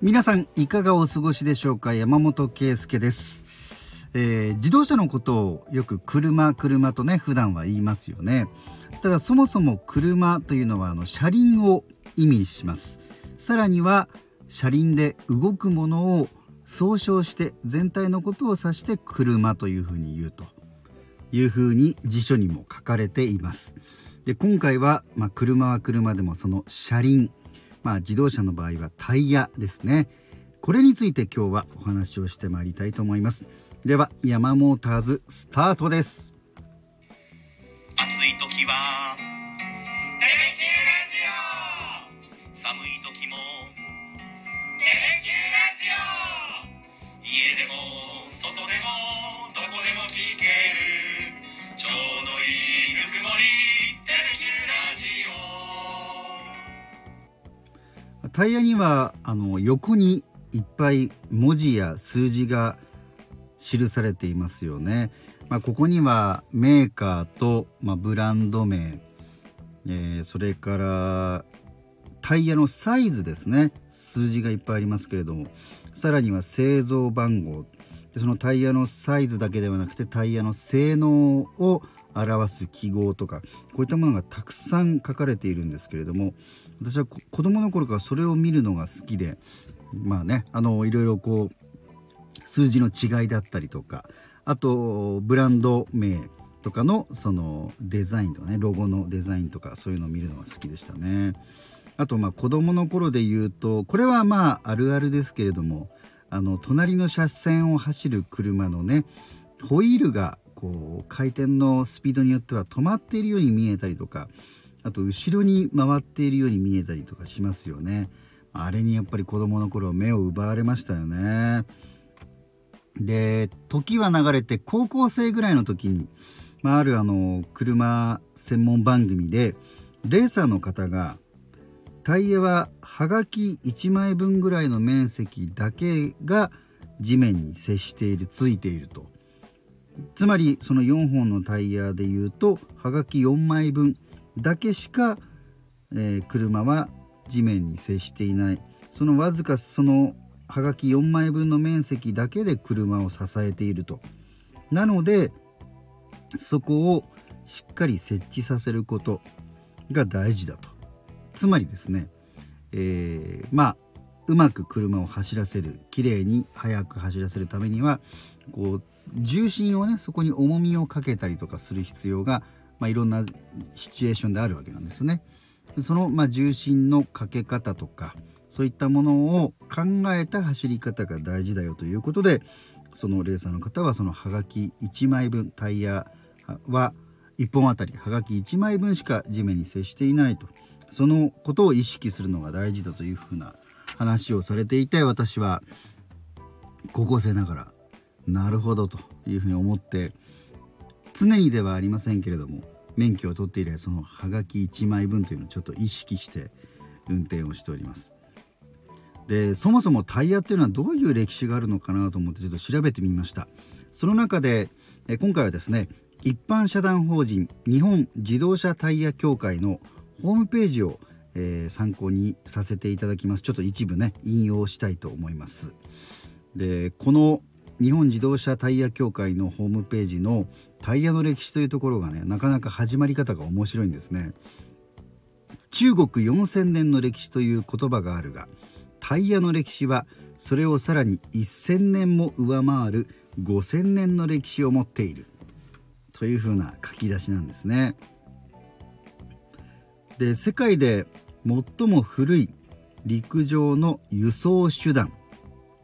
皆さんいかがお過ごしでしょうか？山本圭介です、えー、自動車のことをよく車車とね普段は言いますよね。ただそもそも車というのはあの車輪を意味します。さらには車輪で動くものを総称して全体のことを指して車というふうに言うと。いうふうに辞書にも書かれています。で今回は、まあ、車は車でもその車輪まあ、自動車の場合はタイヤですね。これについて今日はお話をしてまいりたいと思います。ではヤマモーターズスタートです。暑い時はテレキューラジオ。寒い時もテレキューラジオ。家でも外でもどこでも聞ける。ちょうどいいぬくもり。タイヤにはあの横にいっぱい文字や数字が記されていますよね。まあ、ここにはメーカーと、まあ、ブランド名、えー、それからタイヤのサイズですね。数字がいっぱいありますけれども。さらには製造番号。でそのタイヤのサイズだけではなくてタイヤの性能を表す記号とかこういったものがたくさん書かれているんですけれども私は子供の頃からそれを見るのが好きでまあねあのいろいろこう数字の違いだったりとかあとブランド名とかのそのデザインとかねロゴのデザインとかそういうのを見るのが好きでしたね。あとまあ子供の頃で言うとこれはまああるあるですけれどもあの隣の車線を走る車のねホイールがこう回転のスピードによっては止まっているように見えたりとかあと後ろに回っているように見えたりとかしますよね。あれにやっぱり子供の頃目を奪われましたよね。で時は流れて高校生ぐらいの時に、まあ、あるあの車専門番組でレーサーの方がタイヤははがき1枚分ぐらいの面積だけが地面に接しているついているとつまりその4本のタイヤでいうとはがき4枚分だけしか、えー、車は地面に接していない。そのわずかそのはがき4枚分の面積だけで車を支えていると。なのでそこをしっかり設置させることが大事だと。つまりですね、えー、まあうまく車を走らせる綺麗に速く走らせるためにはこう重心をねそこに重みをかけたりとかする必要が、まあ、いろんなシチュエーションであるわけなんですよね。その、まあ、重心のかけ方とかそういったものを考えた走り方が大事だよということでそのレーサーの方はそのはがき1枚分タイヤは1本あたりはがき1枚分しか地面に接していないとそのことを意識するのが大事だというふうな話をされていて私は高校生ながらなるほどというふうに思って常にではありませんけれども免許を取って以来そのはがき1枚分というのをちょっと意識して運転をしております。でそもそもタイヤっていうのはどういう歴史があるのかなと思ってちょっと調べてみました。その中でえ今回はですね一般社団法人日本自動車タイヤ協会のホームページを、えー、参考にさせていただきます。ちょっと一部ね引用したいと思います。でこの日本自動車タイヤ協会のホームページのタイヤの歴史というところがねなかなか始まり方が面白いんですね。中国4000年の歴史という言葉があるがタイヤの歴史はそれをさらに1,000年も上回る5,000年の歴史を持っている。というふうな書き出しなんですね。で世界で最も古い陸上の輸送手段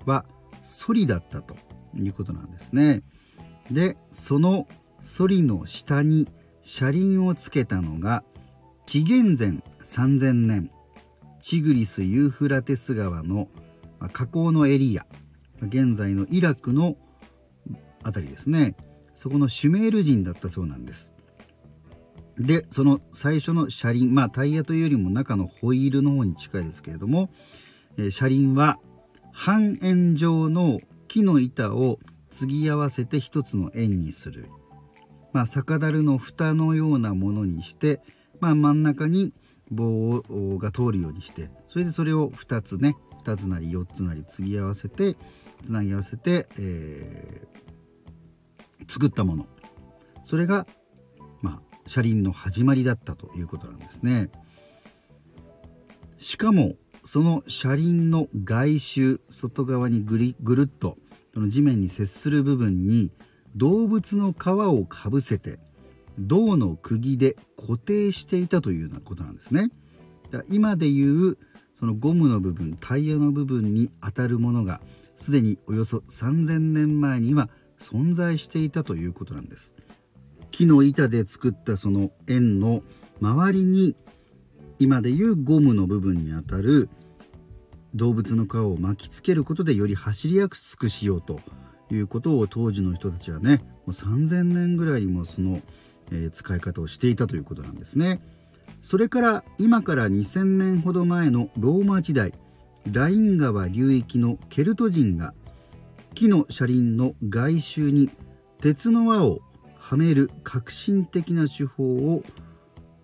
はソリだったということなんですね。でそのソリの下に車輪をつけたのが紀元前3000年チグリス・ユーフラテス川の河口のエリア現在のイラクの辺りですねそこのシュメール人だったそうなんですでその最初の車輪まあタイヤというよりも中のホイールの方に近いですけれども、え、車輪は半円状の木の板を継ぎ合わせて一つの円にする、まあ、酒樽の蓋のようなものにして、まあ、真ん中に棒が通るようにしてそれでそれを2つね2つなり4つなり継ぎ合わせてつなぎ合わせて、えー、作ったもの。それが、車輪の始まりだったということなんですね。しかもその車輪の外周外側にぐりぐるっとその地面に接する部分に動物の皮をかぶせて銅の釘で固定していたというようなことなんですね。今でいうそのゴムの部分タイヤの部分に当たるものがすでにおよそ3000年前には存在していたということなんです木の板で作ったその円の周りに今でいうゴムの部分にあたる動物の皮を巻きつけることでより走りやすくしようということを当時の人たちはねもう3000年ぐらいにもその、えー、使い方をしていたということなんですね。それから今から2000年ほど前のローマ時代ライン川流域のケルト人が木の車輪の外周に鉄の輪をはめる革新的な手法を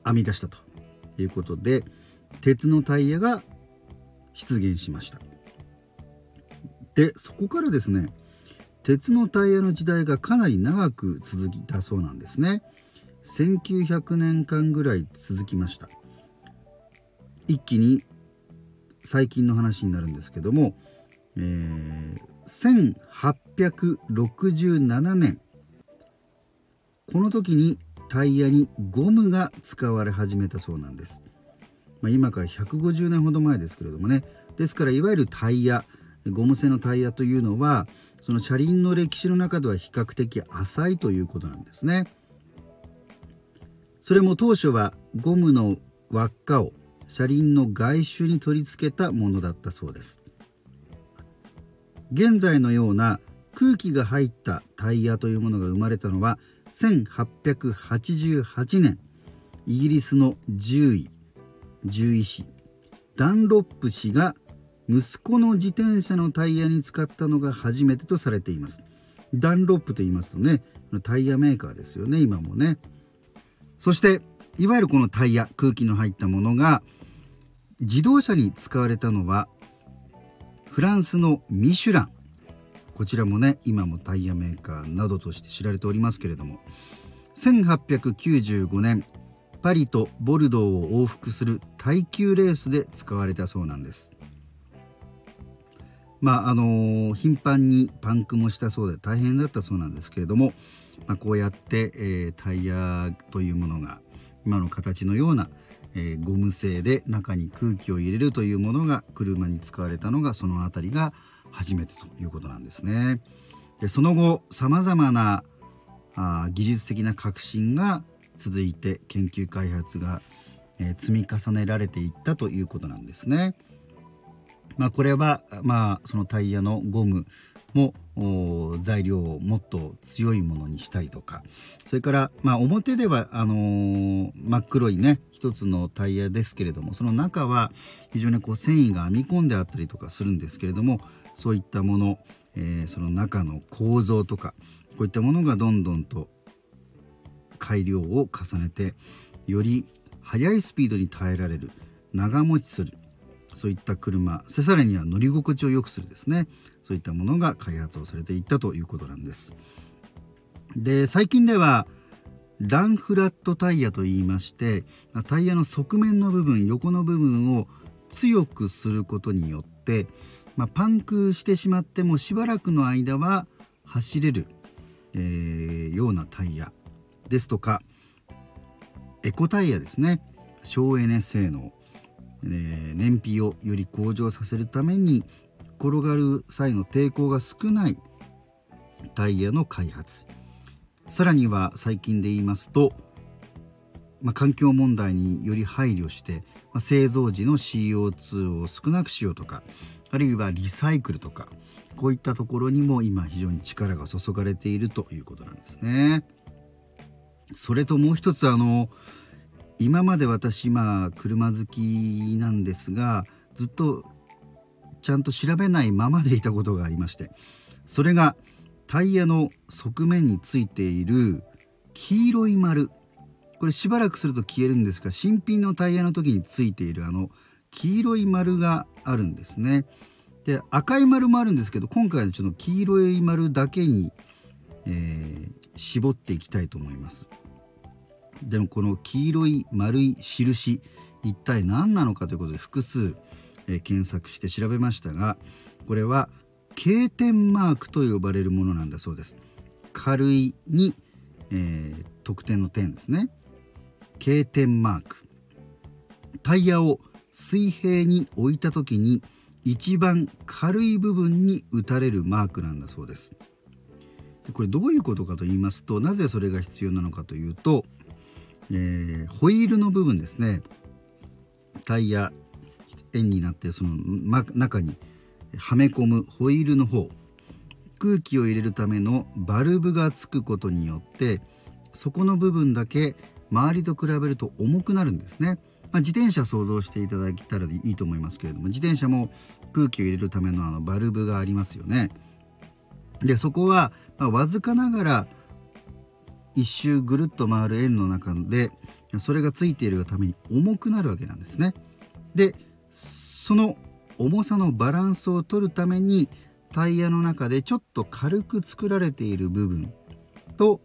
編み出したということで鉄のタイヤが出現しました。でそこからですね鉄のタイヤの時代がかなり長く続いたそうなんですね。1900年間ぐらい続きました。一気に最近の話になるんですけども、えー、1867年この時にタイヤにゴムが使われ始めたそうなんです、まあ、今から150年ほど前ですけれどもね。ですからいわゆるタイヤゴム製のタイヤというのはその車輪の歴史の中では比較的浅いということなんですね。それも当初はゴムの輪っかを車輪の外周に取り付けたものだったそうです。現在のような空気が入ったタイヤというものが生まれたのは1888年イギリスの獣医獣医師ダンロップ氏が息子の自転車のタイヤに使ったのが初めてとされています。ダンロップと言いますとねタイヤメーカーですよね今もね。そしていわゆるこのタイヤ空気の入ったものが自動車に使われたのはフランスのミシュラン。こちらもね今もタイヤメーカーなどとして知られておりますけれども1895年パリとボルドーを往復する耐久レースで使われたそうなんです。まああのー、頻繁にパンクもしたそうで大変だったそうなんですけれどもまあ、こうやって、えー、タイヤというものが今の形のような、えー、ゴム製で中に空気を入れるというものが車に使われたのがその辺りが初めてということなんですね。でその後さまざまなあ技術的な革新が続いて研究開発が、えー、積み重ねられていったということなんですね。まあ、これは、まあ、そのタイヤのゴムも材料をもっと強いものにしたりとかそれから、まあ、表ではあのー、真っ黒いね一つのタイヤですけれどもその中は非常にこう繊維が編み込んであったりとかするんですけれどもそういったもの、えー、その中の構造とかこういったものがどんどんと改良を重ねてより速いスピードに耐えられる長持ちするそういった車さらには乗り心地を良くするですね。そういったものが開発をされていったということなんです。で最近ではランフラットタイヤといいましてタイヤの側面の部分横の部分を強くすることによって、まあ、パンクしてしまってもしばらくの間は走れる、えー、ようなタイヤですとかエコタイヤですね。省エネ性能。え燃費をより向上させるために転がる際の抵抗が少ないタイヤの開発。さらには最近で言いますと、まあ、環境問題により配慮して、まあ、製造時の CO2 を少なくしようとかあるいはリサイクルとかこういったところにも今非常に力が注がれているということなんですね。それともう一つあの今まで私まあ車好きなんですがずっとちゃんと調べないままでいたことがありましてそれがタイヤの側面についている黄色い丸これしばらくすると消えるんですが新品のタイヤの時についているあの黄色い丸があるんですね。で赤い丸もあるんですけど今回はちょっと黄色い丸だけに、えー、絞っていきたいと思います。でもこの黄色い丸い印一体何なのかということで複数、えー、検索して調べましたがこれは経点マークと呼ばれるものなんだそうです。軽いに、えー、得点の点ですね。経点マーク。タイヤを水平に置いた時に一番軽い部分に打たれるマークなんだそうです。これどういうことかと言いますとなぜそれが必要なのかというと、えー、ホイールの部分ですね。タイヤ円になってその、ま、中にはめ込むホイールの方。空気を入れるためのバルブがつくことによってそこの部分だけ周りと比べると重くなるんですね。まあ、自転車想像していただけたらいいと思いますけれども自転車も空気を入れるためのあのバルブがありますよね。でそこは、まあ、わずかながら一周ぐるっと回る円の中でそれがついているがために重くなるわけなんですね。でその重さのバランスを取るためにタイヤの中でちょっと軽く作られている部分と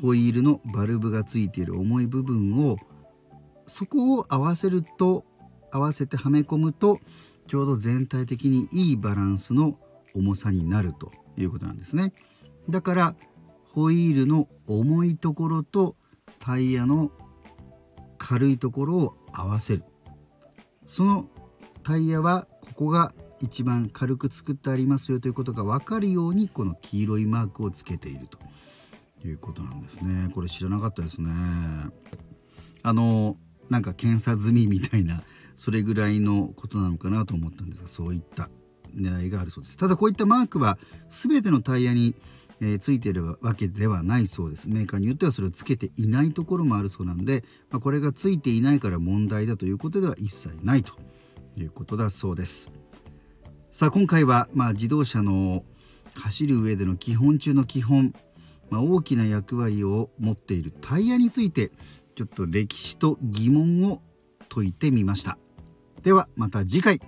ホイールのバルブがついている重い部分をそこを合わせると合わせてはめ込むとちょうど全体的にいいバランスの重さになるということなんですね。だからホイールの重いところとタイヤの軽いところを合わせる。そのタイヤはここが一番軽く作ってありますよということが分かるようにこの黄色いマークをつけていると。いうことなんですね。これ知らなかったですね。あのなんか検査済みみたいなそれぐらいのことなのかなと思ったんですがそういった狙いがあるそうです。ただこういったマークは全てのタイヤに、えー、ついているわけではないそうです。メーカーによってはそれをつけていないところもあるそうなんで、まあ、これがついていないから問題だということでは一切ないということだそうです。さあ今回は、まあ、自動車の走る上での基本中の基本、まあ、大きな役割を持っているタイヤについてちょっと歴史と疑問を解いてみました。ではまた次回。